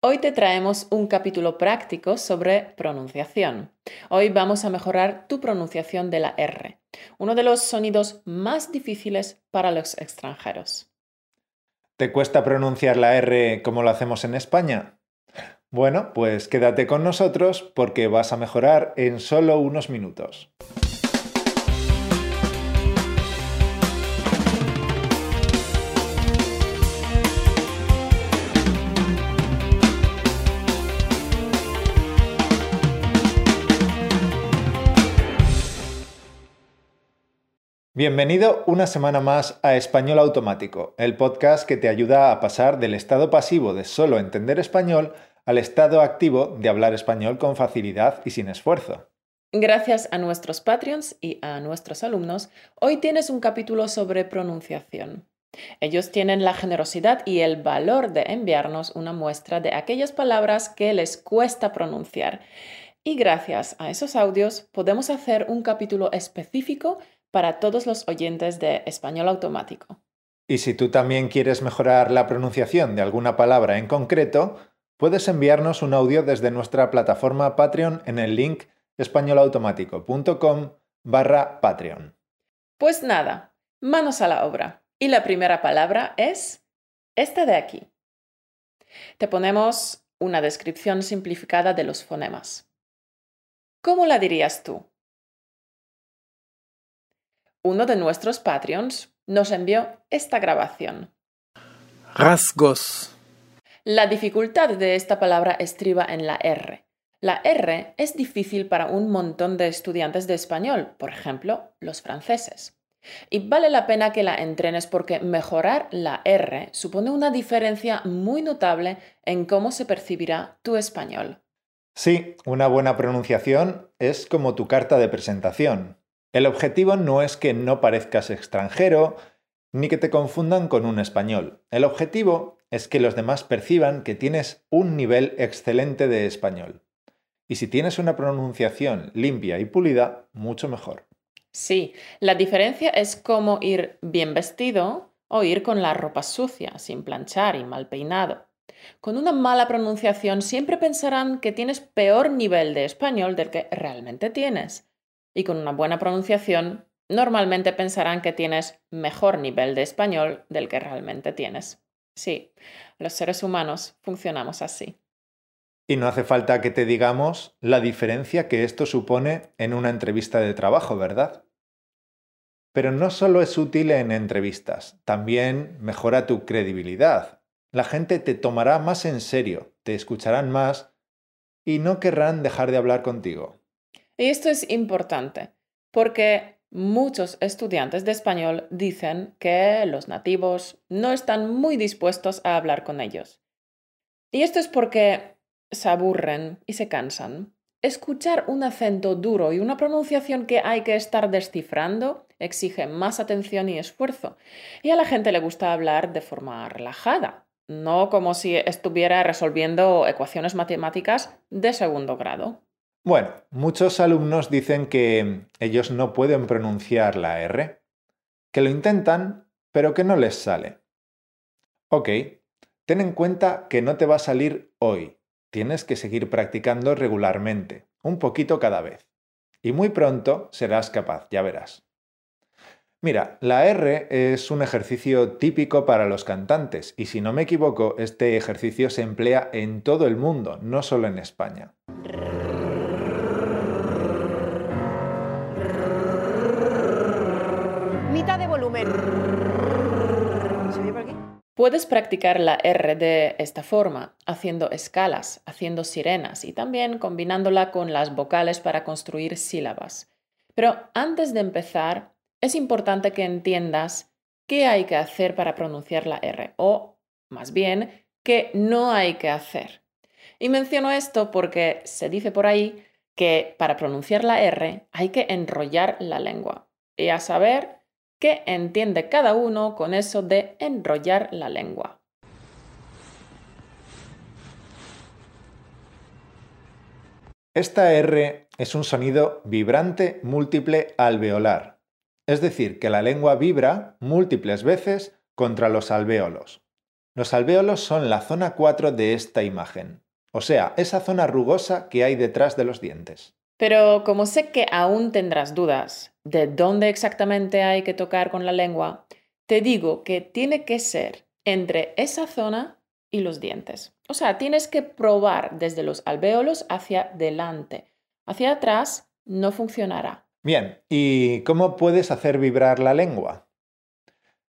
Hoy te traemos un capítulo práctico sobre pronunciación. Hoy vamos a mejorar tu pronunciación de la R, uno de los sonidos más difíciles para los extranjeros. ¿Te cuesta pronunciar la R como lo hacemos en España? Bueno, pues quédate con nosotros porque vas a mejorar en solo unos minutos. Bienvenido una semana más a Español Automático, el podcast que te ayuda a pasar del estado pasivo de solo entender español al estado activo de hablar español con facilidad y sin esfuerzo. Gracias a nuestros Patreons y a nuestros alumnos, hoy tienes un capítulo sobre pronunciación. Ellos tienen la generosidad y el valor de enviarnos una muestra de aquellas palabras que les cuesta pronunciar. Y gracias a esos audios podemos hacer un capítulo específico para todos los oyentes de Español Automático. Y si tú también quieres mejorar la pronunciación de alguna palabra en concreto, puedes enviarnos un audio desde nuestra plataforma Patreon en el link españolautomático.com barra Patreon. Pues nada, manos a la obra. Y la primera palabra es esta de aquí. Te ponemos una descripción simplificada de los fonemas. ¿Cómo la dirías tú? Uno de nuestros Patreons nos envió esta grabación. Rasgos. La dificultad de esta palabra estriba en la R. La R es difícil para un montón de estudiantes de español, por ejemplo, los franceses. Y vale la pena que la entrenes porque mejorar la R supone una diferencia muy notable en cómo se percibirá tu español. Sí, una buena pronunciación es como tu carta de presentación. El objetivo no es que no parezcas extranjero ni que te confundan con un español. El objetivo es que los demás perciban que tienes un nivel excelente de español. Y si tienes una pronunciación limpia y pulida, mucho mejor. Sí, la diferencia es como ir bien vestido o ir con la ropa sucia, sin planchar y mal peinado. Con una mala pronunciación siempre pensarán que tienes peor nivel de español del que realmente tienes y con una buena pronunciación, normalmente pensarán que tienes mejor nivel de español del que realmente tienes. Sí, los seres humanos funcionamos así. Y no hace falta que te digamos la diferencia que esto supone en una entrevista de trabajo, ¿verdad? Pero no solo es útil en entrevistas, también mejora tu credibilidad. La gente te tomará más en serio, te escucharán más y no querrán dejar de hablar contigo. Y esto es importante porque muchos estudiantes de español dicen que los nativos no están muy dispuestos a hablar con ellos. Y esto es porque se aburren y se cansan. Escuchar un acento duro y una pronunciación que hay que estar descifrando exige más atención y esfuerzo. Y a la gente le gusta hablar de forma relajada, no como si estuviera resolviendo ecuaciones matemáticas de segundo grado. Bueno, muchos alumnos dicen que ellos no pueden pronunciar la R, que lo intentan, pero que no les sale. Ok, ten en cuenta que no te va a salir hoy. Tienes que seguir practicando regularmente, un poquito cada vez. Y muy pronto serás capaz, ya verás. Mira, la R es un ejercicio típico para los cantantes y si no me equivoco, este ejercicio se emplea en todo el mundo, no solo en España. Puedes practicar la R de esta forma, haciendo escalas, haciendo sirenas y también combinándola con las vocales para construir sílabas. Pero antes de empezar, es importante que entiendas qué hay que hacer para pronunciar la R, o más bien, qué no hay que hacer. Y menciono esto porque se dice por ahí que para pronunciar la R hay que enrollar la lengua. Y a saber, ¿Qué entiende cada uno con eso de enrollar la lengua? Esta R es un sonido vibrante múltiple alveolar, es decir, que la lengua vibra múltiples veces contra los alvéolos. Los alvéolos son la zona 4 de esta imagen, o sea, esa zona rugosa que hay detrás de los dientes. Pero como sé que aún tendrás dudas de dónde exactamente hay que tocar con la lengua, te digo que tiene que ser entre esa zona y los dientes. O sea, tienes que probar desde los alvéolos hacia delante. Hacia atrás no funcionará. Bien, ¿y cómo puedes hacer vibrar la lengua?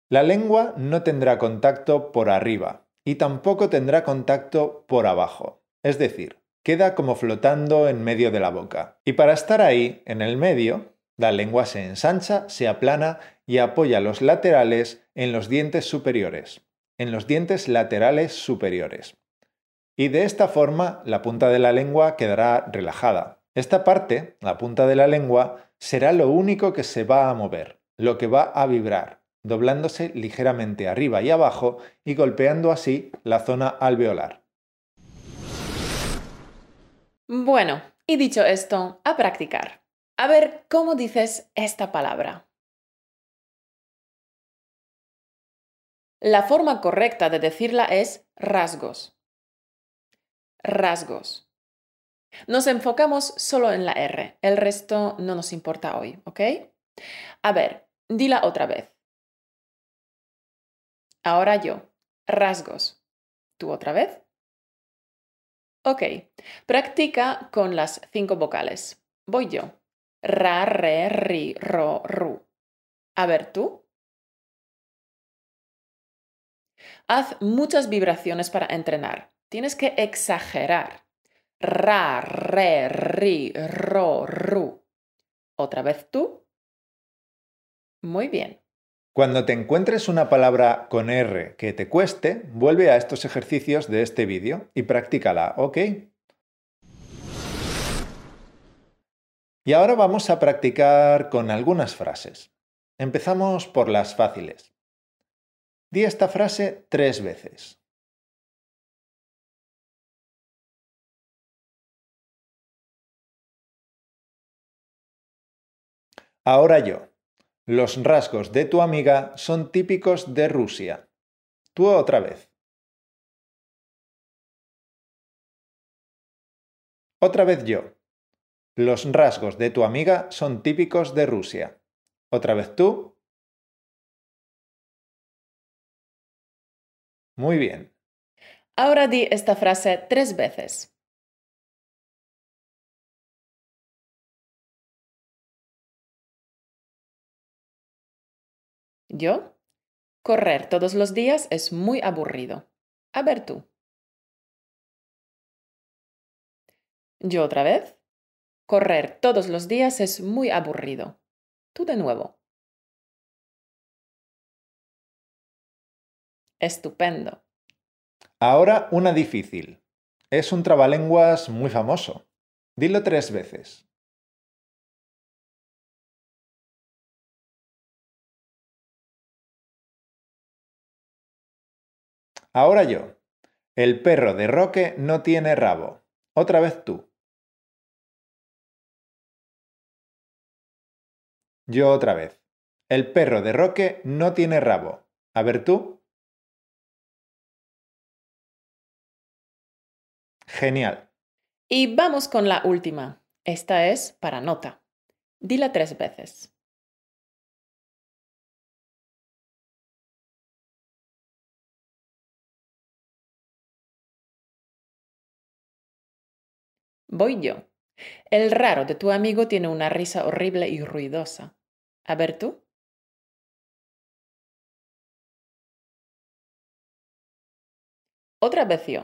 La lengua no tendrá contacto por arriba y tampoco tendrá contacto por abajo. Es decir, queda como flotando en medio de la boca. Y para estar ahí, en el medio, la lengua se ensancha, se aplana y apoya los laterales en los dientes superiores, en los dientes laterales superiores. Y de esta forma la punta de la lengua quedará relajada. Esta parte, la punta de la lengua, será lo único que se va a mover, lo que va a vibrar, doblándose ligeramente arriba y abajo y golpeando así la zona alveolar. Bueno, y dicho esto, a practicar. A ver cómo dices esta palabra. La forma correcta de decirla es rasgos. Rasgos. Nos enfocamos solo en la R, el resto no nos importa hoy, ¿ok? A ver, dila otra vez. Ahora yo, rasgos. ¿Tú otra vez? Ok, practica con las cinco vocales. Voy yo. Ra, re, ri, ro, ru. A ver tú. Haz muchas vibraciones para entrenar. Tienes que exagerar. Ra, re, ri, ro, ru. ¿Otra vez tú? Muy bien. Cuando te encuentres una palabra con R que te cueste, vuelve a estos ejercicios de este vídeo y practícala, ¿ok? Y ahora vamos a practicar con algunas frases. Empezamos por las fáciles. Di esta frase tres veces. Ahora yo. Los rasgos de tu amiga son típicos de Rusia. Tú otra vez. Otra vez yo. Los rasgos de tu amiga son típicos de Rusia. Otra vez tú. Muy bien. Ahora di esta frase tres veces. Yo. Correr todos los días es muy aburrido. A ver tú. Yo otra vez. Correr todos los días es muy aburrido. Tú de nuevo. Estupendo. Ahora una difícil. Es un trabalenguas muy famoso. Dilo tres veces. Ahora yo. El perro de Roque no tiene rabo. Otra vez tú. Yo otra vez. El perro de Roque no tiene rabo. A ver tú. Genial. Y vamos con la última. Esta es para nota. Dila tres veces. Voy yo. El raro de tu amigo tiene una risa horrible y ruidosa. A ver tú. Otra vez yo.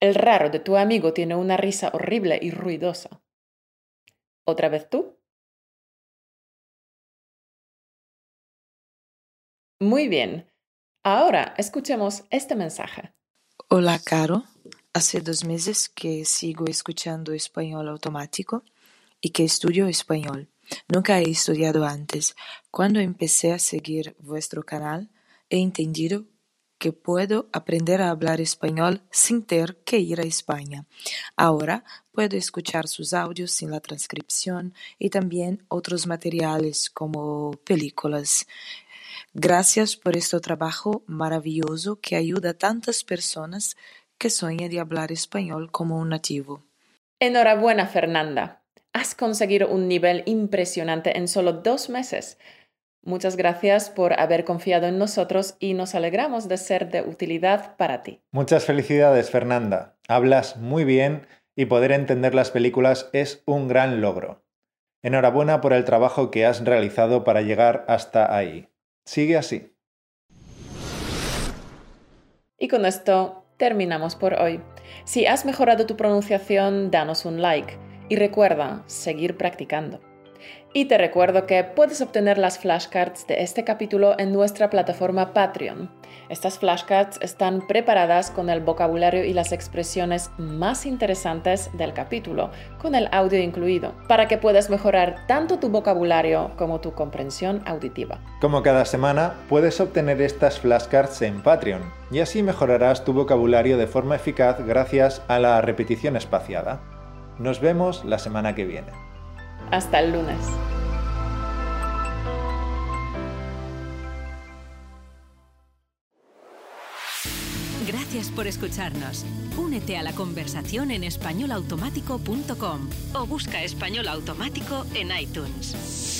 El raro de tu amigo tiene una risa horrible y ruidosa. ¿Otra vez tú? Muy bien. Ahora escuchemos este mensaje. Hola, Caro. Hace dos meses que sigo escuchando español automático y que estudio español. Nunca he estudiado antes. Cuando empecé a seguir vuestro canal, he entendido que puedo aprender a hablar español sin tener que ir a España. Ahora puedo escuchar sus audios sin la transcripción y también otros materiales como películas. Gracias por este trabajo maravilloso que ayuda a tantas personas que sueñan de hablar español como un nativo. Enhorabuena, Fernanda. Has conseguido un nivel impresionante en solo dos meses. Muchas gracias por haber confiado en nosotros y nos alegramos de ser de utilidad para ti. Muchas felicidades, Fernanda. Hablas muy bien y poder entender las películas es un gran logro. Enhorabuena por el trabajo que has realizado para llegar hasta ahí. Sigue así. Y con esto terminamos por hoy. Si has mejorado tu pronunciación, danos un like y recuerda seguir practicando. Y te recuerdo que puedes obtener las flashcards de este capítulo en nuestra plataforma Patreon. Estas flashcards están preparadas con el vocabulario y las expresiones más interesantes del capítulo, con el audio incluido, para que puedas mejorar tanto tu vocabulario como tu comprensión auditiva. Como cada semana, puedes obtener estas flashcards en Patreon y así mejorarás tu vocabulario de forma eficaz gracias a la repetición espaciada. Nos vemos la semana que viene. Hasta el lunes. Gracias por escucharnos. Únete a la conversación en españolautomático.com o busca español automático en iTunes.